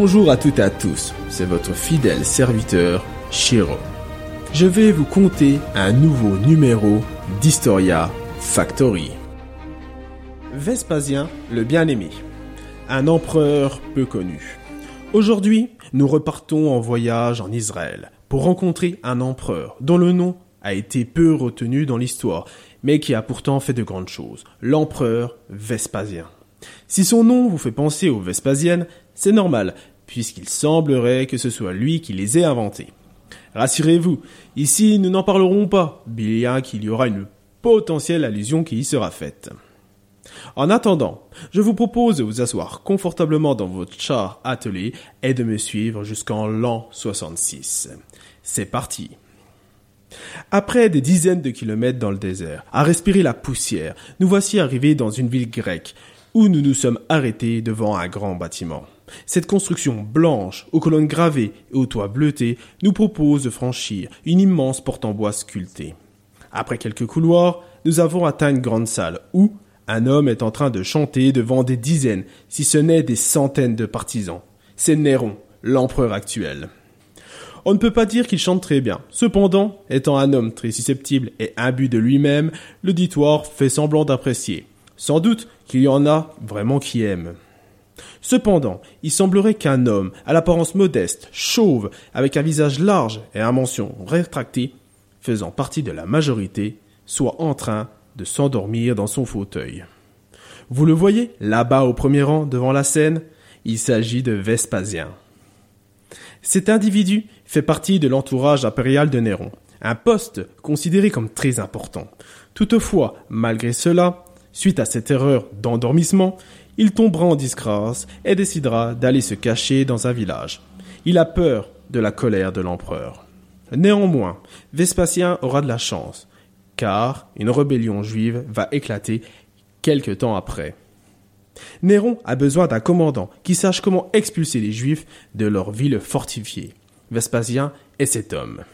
Bonjour à toutes et à tous, c'est votre fidèle serviteur, Shiro. Je vais vous conter un nouveau numéro d'Historia Factory. Vespasien le bien-aimé, un empereur peu connu. Aujourd'hui, nous repartons en voyage en Israël pour rencontrer un empereur dont le nom a été peu retenu dans l'histoire, mais qui a pourtant fait de grandes choses, l'empereur Vespasien. Si son nom vous fait penser aux Vespasiennes, c'est normal, puisqu'il semblerait que ce soit lui qui les ait inventés. Rassurez-vous, ici nous n'en parlerons pas, bien qu'il y aura une potentielle allusion qui y sera faite. En attendant, je vous propose de vous asseoir confortablement dans votre char attelé et de me suivre jusqu'en l'an 66. C'est parti. Après des dizaines de kilomètres dans le désert, à respirer la poussière, nous voici arrivés dans une ville grecque, où nous nous sommes arrêtés devant un grand bâtiment. Cette construction blanche, aux colonnes gravées et aux toits bleutés, nous propose de franchir une immense porte en bois sculptée. Après quelques couloirs, nous avons atteint une grande salle où un homme est en train de chanter devant des dizaines, si ce n'est des centaines de partisans. C'est Néron, l'empereur actuel. On ne peut pas dire qu'il chante très bien. Cependant, étant un homme très susceptible et imbu de lui-même, l'auditoire fait semblant d'apprécier. Sans doute qu'il y en a vraiment qui aiment. Cependant, il semblerait qu'un homme, à l'apparence modeste, chauve, avec un visage large et un mention rétracté, faisant partie de la majorité, soit en train de s'endormir dans son fauteuil. Vous le voyez, là-bas au premier rang, devant la scène, il s'agit de Vespasien. Cet individu fait partie de l'entourage impérial de Néron, un poste considéré comme très important. Toutefois, malgré cela, suite à cette erreur d'endormissement, il tombera en disgrâce et décidera d'aller se cacher dans un village. Il a peur de la colère de l'empereur. Néanmoins, Vespasien aura de la chance, car une rébellion juive va éclater quelque temps après. Néron a besoin d'un commandant qui sache comment expulser les Juifs de leur ville fortifiée. Vespasien est cet homme.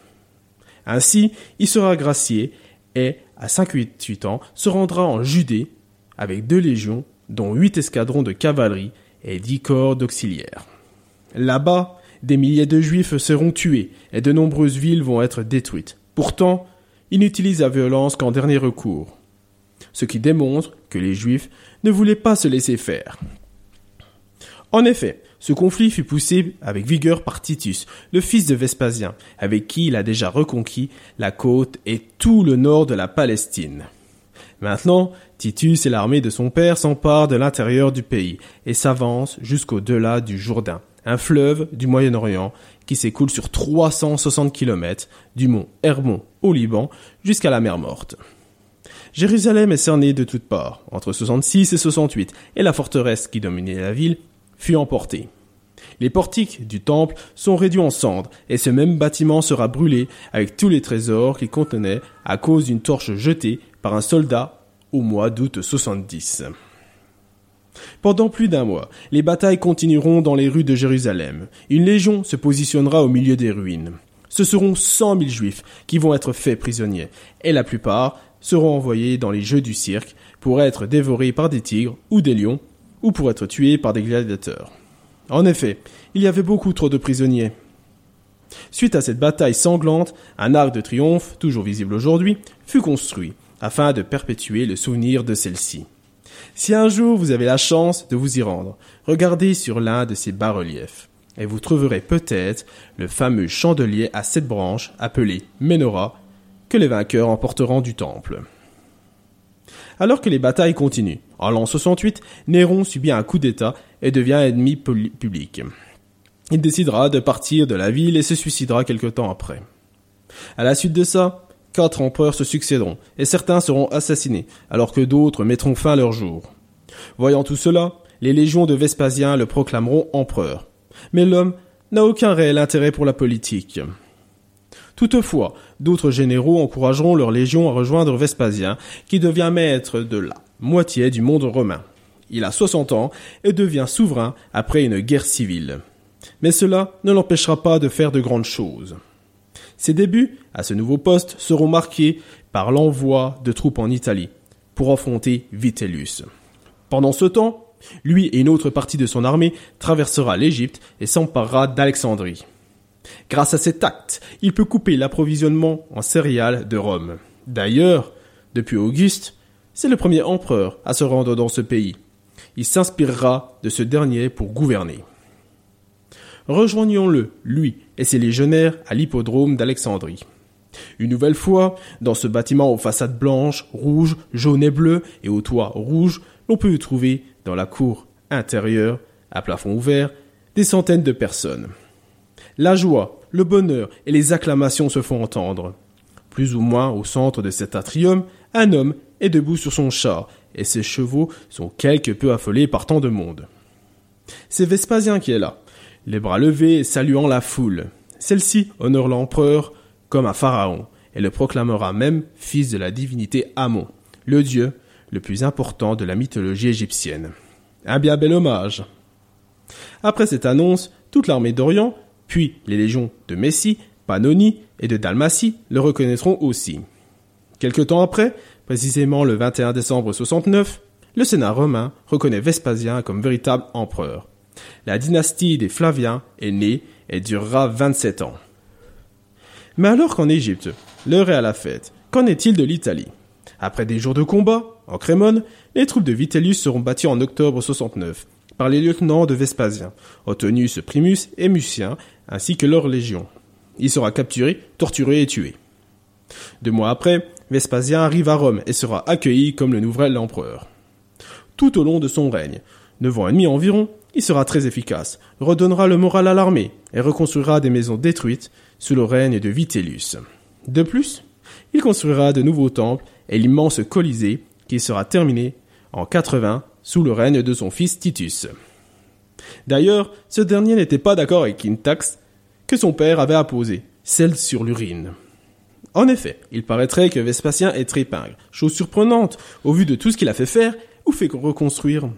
Ainsi, il sera gracié et, à 58 ans, se rendra en Judée avec deux légions dont huit escadrons de cavalerie et dix corps d'auxiliaires. Là-bas, des milliers de juifs seront tués et de nombreuses villes vont être détruites. Pourtant, il n'utilise la violence qu'en dernier recours. Ce qui démontre que les juifs ne voulaient pas se laisser faire. En effet, ce conflit fut poussé avec vigueur par Titus, le fils de Vespasien, avec qui il a déjà reconquis la côte et tout le nord de la Palestine. Maintenant, Titus et l'armée de son père s'emparent de l'intérieur du pays et s'avancent jusqu'au-delà du Jourdain, un fleuve du Moyen-Orient qui s'écoule sur 360 km du mont Hermon au Liban jusqu'à la mer Morte. Jérusalem est cernée de toutes parts, entre 66 et 68, et la forteresse qui dominait la ville fut emportée. Les portiques du temple sont réduits en cendres, et ce même bâtiment sera brûlé avec tous les trésors qu'il contenait à cause d'une torche jetée par un soldat au mois d'août 70. Pendant plus d'un mois, les batailles continueront dans les rues de Jérusalem. Une légion se positionnera au milieu des ruines. Ce seront cent mille juifs qui vont être faits prisonniers, et la plupart seront envoyés dans les jeux du cirque pour être dévorés par des tigres ou des lions, ou pour être tués par des gladiateurs. En effet, il y avait beaucoup trop de prisonniers. Suite à cette bataille sanglante, un arc de triomphe, toujours visible aujourd'hui, fut construit, afin de perpétuer le souvenir de celle-ci. Si un jour vous avez la chance de vous y rendre, regardez sur l'un de ces bas-reliefs, et vous trouverez peut-être le fameux chandelier à sept branches appelé Menorah que les vainqueurs emporteront du temple. Alors que les batailles continuent, en l'an 68, Néron subit un coup d'État et devient ennemi public. Il décidera de partir de la ville et se suicidera quelque temps après. À la suite de ça, quatre empereurs se succéderont, et certains seront assassinés, alors que d'autres mettront fin à leur jour. Voyant tout cela, les légions de Vespasien le proclameront empereur. Mais l'homme n'a aucun réel intérêt pour la politique. Toutefois, d'autres généraux encourageront leurs légions à rejoindre Vespasien, qui devient maître de la moitié du monde romain. Il a 60 ans et devient souverain après une guerre civile. Mais cela ne l'empêchera pas de faire de grandes choses. Ses débuts à ce nouveau poste seront marqués par l'envoi de troupes en Italie pour affronter Vitellius. Pendant ce temps, Lui et une autre partie de son armée traversera l'Égypte et s'emparera d'Alexandrie. Grâce à cet acte, il peut couper l'approvisionnement en céréales de Rome. D'ailleurs, depuis Auguste, c'est le premier empereur à se rendre dans ce pays. Il s'inspirera de ce dernier pour gouverner. Rejoignons-le, lui et ses légionnaires, à l'hippodrome d'Alexandrie. Une nouvelle fois, dans ce bâtiment aux façades blanches, rouges, jaunes et bleues et aux toits rouges, l'on peut trouver, dans la cour intérieure, à plafond ouvert, des centaines de personnes. La joie, le bonheur et les acclamations se font entendre. Plus ou moins au centre de cet atrium, un homme est debout sur son char, et ses chevaux sont quelque peu affolés par tant de monde. C'est Vespasien qui est là, les bras levés saluant la foule. Celle-ci honore l'empereur comme un pharaon, et le proclamera même fils de la divinité Amon, le dieu le plus important de la mythologie égyptienne. Un bien bel hommage. Après cette annonce, toute l'armée d'Orient, puis les légions de Messie, Pannonie et de Dalmatie le reconnaîtront aussi. Quelque temps après, précisément le 21 décembre 69, le Sénat romain reconnaît Vespasien comme véritable empereur. La dynastie des Flaviens est née et durera 27 ans. Mais alors qu'en Égypte, l'heure est à la fête, qu'en est-il de l'Italie? Après des jours de combat, en Crémone, les troupes de Vitellius seront bâties en octobre 69 par les lieutenants de Vespasien, Otonius Primus et Mucien, ainsi que leurs légions. Il sera capturé, torturé et tué. Deux mois après, Vespasien arrive à Rome et sera accueilli comme le nouvel empereur. Tout au long de son règne, neuf ans et demi environ, il sera très efficace, redonnera le moral à l'armée et reconstruira des maisons détruites sous le règne de Vitellius. De plus, il construira de nouveaux temples et l'immense Colisée qui sera terminé en 80 sous le règne de son fils Titus. D'ailleurs, ce dernier n'était pas d'accord avec une que son père avait apposée, celle sur l'urine. En effet, il paraîtrait que Vespasien est trépingle, chose surprenante au vu de tout ce qu'il a fait faire ou fait reconstruire.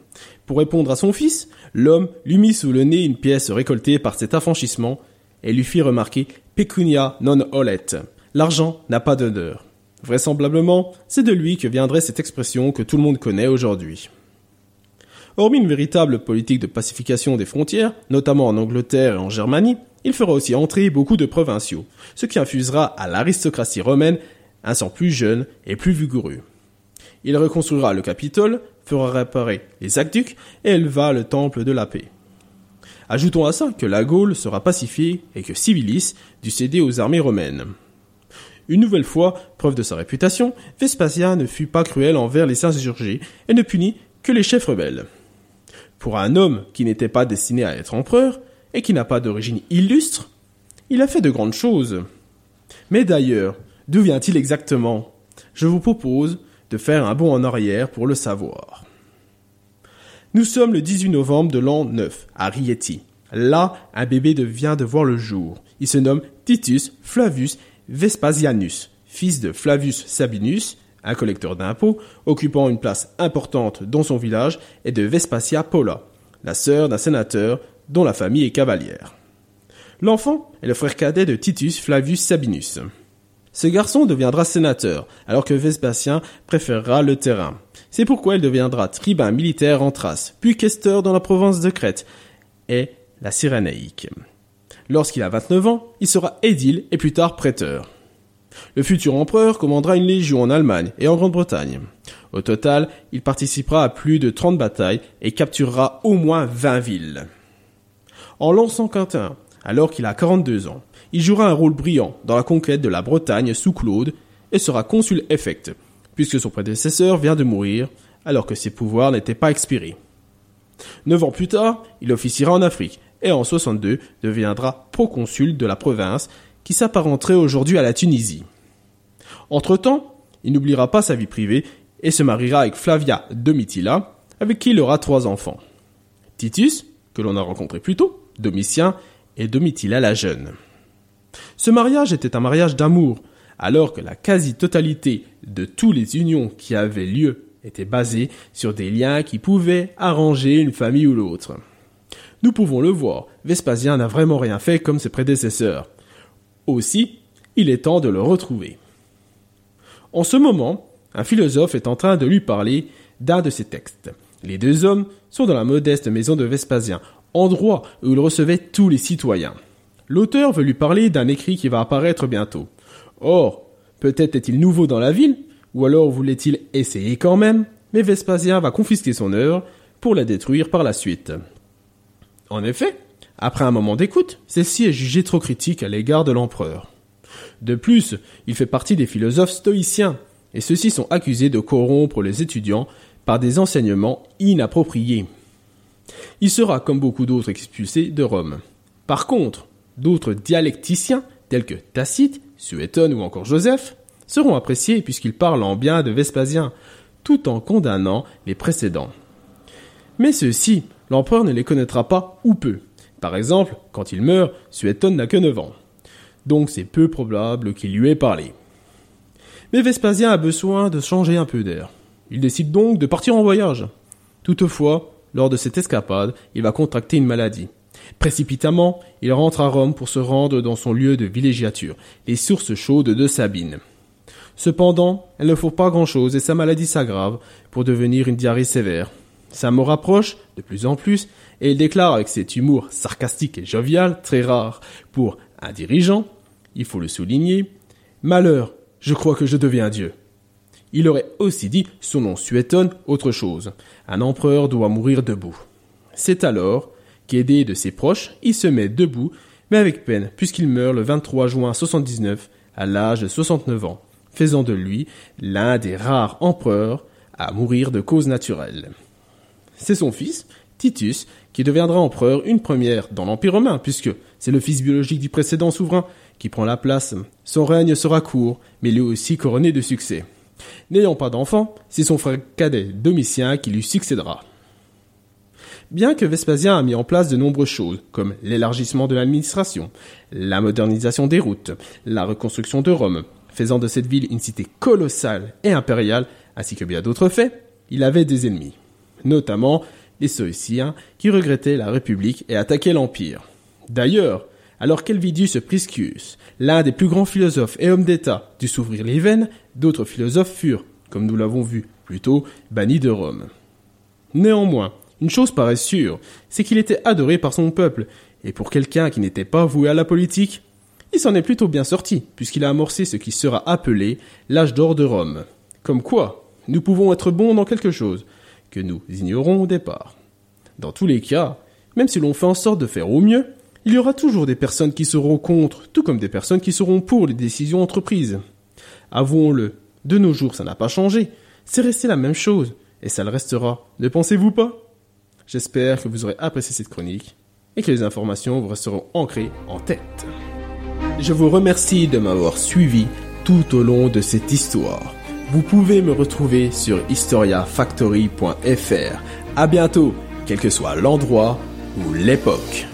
Pour répondre à son fils, l'homme lui mit sous le nez une pièce récoltée par cet affranchissement et lui fit remarquer pecunia non olet. L'argent n'a pas d'odeur. Vraisemblablement, c'est de lui que viendrait cette expression que tout le monde connaît aujourd'hui. Hormis une véritable politique de pacification des frontières, notamment en Angleterre et en Germanie, il fera aussi entrer beaucoup de provinciaux, ce qui infusera à l'aristocratie romaine un sang plus jeune et plus vigoureux. Il reconstruira le Capitole, fera réparer les aqueducs et éleva le temple de la paix. Ajoutons à ça que la Gaule sera pacifiée et que Civilis dut céder aux armées romaines. Une nouvelle fois, preuve de sa réputation, Vespasien ne fut pas cruel envers les insurgés et ne punit que les chefs rebelles. Pour un homme qui n'était pas destiné à être empereur, et qui n'a pas d'origine illustre, il a fait de grandes choses. Mais d'ailleurs, d'où vient-il exactement? Je vous propose faire un bond en arrière pour le savoir. Nous sommes le 18 novembre de l'an 9, à Rieti. Là, un bébé vient de voir le jour. Il se nomme Titus Flavius Vespasianus, fils de Flavius Sabinus, un collecteur d'impôts, occupant une place importante dans son village, et de Vespasia Paula, la sœur d'un sénateur dont la famille est cavalière. L'enfant est le frère cadet de Titus Flavius Sabinus. Ce garçon deviendra sénateur, alors que Vespasien préférera le terrain. C'est pourquoi il deviendra tribun militaire en Thrace, puis questeur dans la province de Crète et la Cyrénaïque. Lorsqu'il a 29 ans, il sera édile et plus tard prêteur. Le futur empereur commandera une légion en Allemagne et en Grande-Bretagne. Au total, il participera à plus de 30 batailles et capturera au moins 20 villes. En l'an 151, alors qu'il a 42 ans, il jouera un rôle brillant dans la conquête de la Bretagne sous Claude et sera consul effect, puisque son prédécesseur vient de mourir alors que ses pouvoirs n'étaient pas expirés. Neuf ans plus tard, il officiera en Afrique et en 62 deviendra proconsul de la province qui s'apparenterait aujourd'hui à la Tunisie. Entre-temps, il n'oubliera pas sa vie privée et se mariera avec Flavia Domitilla, avec qui il aura trois enfants. Titus, que l'on a rencontré plus tôt, Domitien et Domitilla la jeune. Ce mariage était un mariage d'amour, alors que la quasi-totalité de toutes les unions qui avaient lieu étaient basées sur des liens qui pouvaient arranger une famille ou l'autre. Nous pouvons le voir, Vespasien n'a vraiment rien fait comme ses prédécesseurs. Aussi, il est temps de le retrouver. En ce moment, un philosophe est en train de lui parler d'un de ses textes, Les deux hommes sont dans la modeste maison de Vespasien, endroit où il recevait tous les citoyens. L'auteur veut lui parler d'un écrit qui va apparaître bientôt. Or, peut-être est-il nouveau dans la ville, ou alors voulait-il essayer quand même, mais Vespasien va confisquer son œuvre pour la détruire par la suite. En effet, après un moment d'écoute, celle-ci est jugée trop critique à l'égard de l'empereur. De plus, il fait partie des philosophes stoïciens, et ceux-ci sont accusés de corrompre les étudiants par des enseignements inappropriés. Il sera, comme beaucoup d'autres, expulsé de Rome. Par contre, d'autres dialecticiens, tels que Tacite, Suétone ou encore Joseph, seront appréciés puisqu'ils parlent en bien de Vespasien, tout en condamnant les précédents. Mais ceux-ci, l'empereur ne les connaîtra pas ou peu. Par exemple, quand il meurt, Suétone n'a que 9 ans. Donc c'est peu probable qu'il lui ait parlé. Mais Vespasien a besoin de changer un peu d'air. Il décide donc de partir en voyage. Toutefois, lors de cette escapade, il va contracter une maladie. Précipitamment, il rentre à Rome pour se rendre dans son lieu de villégiature, les sources chaudes de Sabine. Cependant, elle ne faut pas grand-chose et sa maladie s'aggrave pour devenir une diarrhée sévère. Sa mort approche de plus en plus et il déclare avec cet humour sarcastique et jovial très rare pour un dirigeant, il faut le souligner, Malheur, je crois que je deviens Dieu. Il aurait aussi dit, son nom suétonne, autre chose. Un empereur doit mourir debout. C'est alors qu'aidé de ses proches, il se met debout, mais avec peine, puisqu'il meurt le 23 juin 79, à l'âge de 69 ans, faisant de lui l'un des rares empereurs à mourir de cause naturelle. C'est son fils, Titus, qui deviendra empereur une première dans l'Empire romain, puisque c'est le fils biologique du précédent souverain qui prend la place. Son règne sera court, mais lui aussi couronné de succès. N'ayant pas d'enfant, c'est son frère cadet Domitien qui lui succédera. Bien que Vespasien a mis en place de nombreuses choses, comme l'élargissement de l'administration, la modernisation des routes, la reconstruction de Rome, faisant de cette ville une cité colossale et impériale, ainsi que bien d'autres faits, il avait des ennemis, notamment les Stoïciens qui regrettaient la République et attaquaient l'Empire. D'ailleurs, alors qu'Elvidius Priscus, l'un des plus grands philosophes et hommes d'État, dut s'ouvrir les veines, d'autres philosophes furent, comme nous l'avons vu plus tôt, bannis de Rome. Néanmoins, une chose paraît sûre, c'est qu'il était adoré par son peuple, et pour quelqu'un qui n'était pas voué à la politique, il s'en est plutôt bien sorti, puisqu'il a amorcé ce qui sera appelé l'âge d'or de Rome. Comme quoi, nous pouvons être bons dans quelque chose, que nous ignorons au départ. Dans tous les cas, même si l'on fait en sorte de faire au mieux, il y aura toujours des personnes qui seront contre, tout comme des personnes qui seront pour les décisions entreprises. Avouons-le, de nos jours ça n'a pas changé, c'est resté la même chose, et ça le restera, ne pensez-vous pas? J'espère que vous aurez apprécié cette chronique, et que les informations vous resteront ancrées en tête. Je vous remercie de m'avoir suivi tout au long de cette histoire. Vous pouvez me retrouver sur historiafactory.fr. À bientôt, quel que soit l'endroit ou l'époque.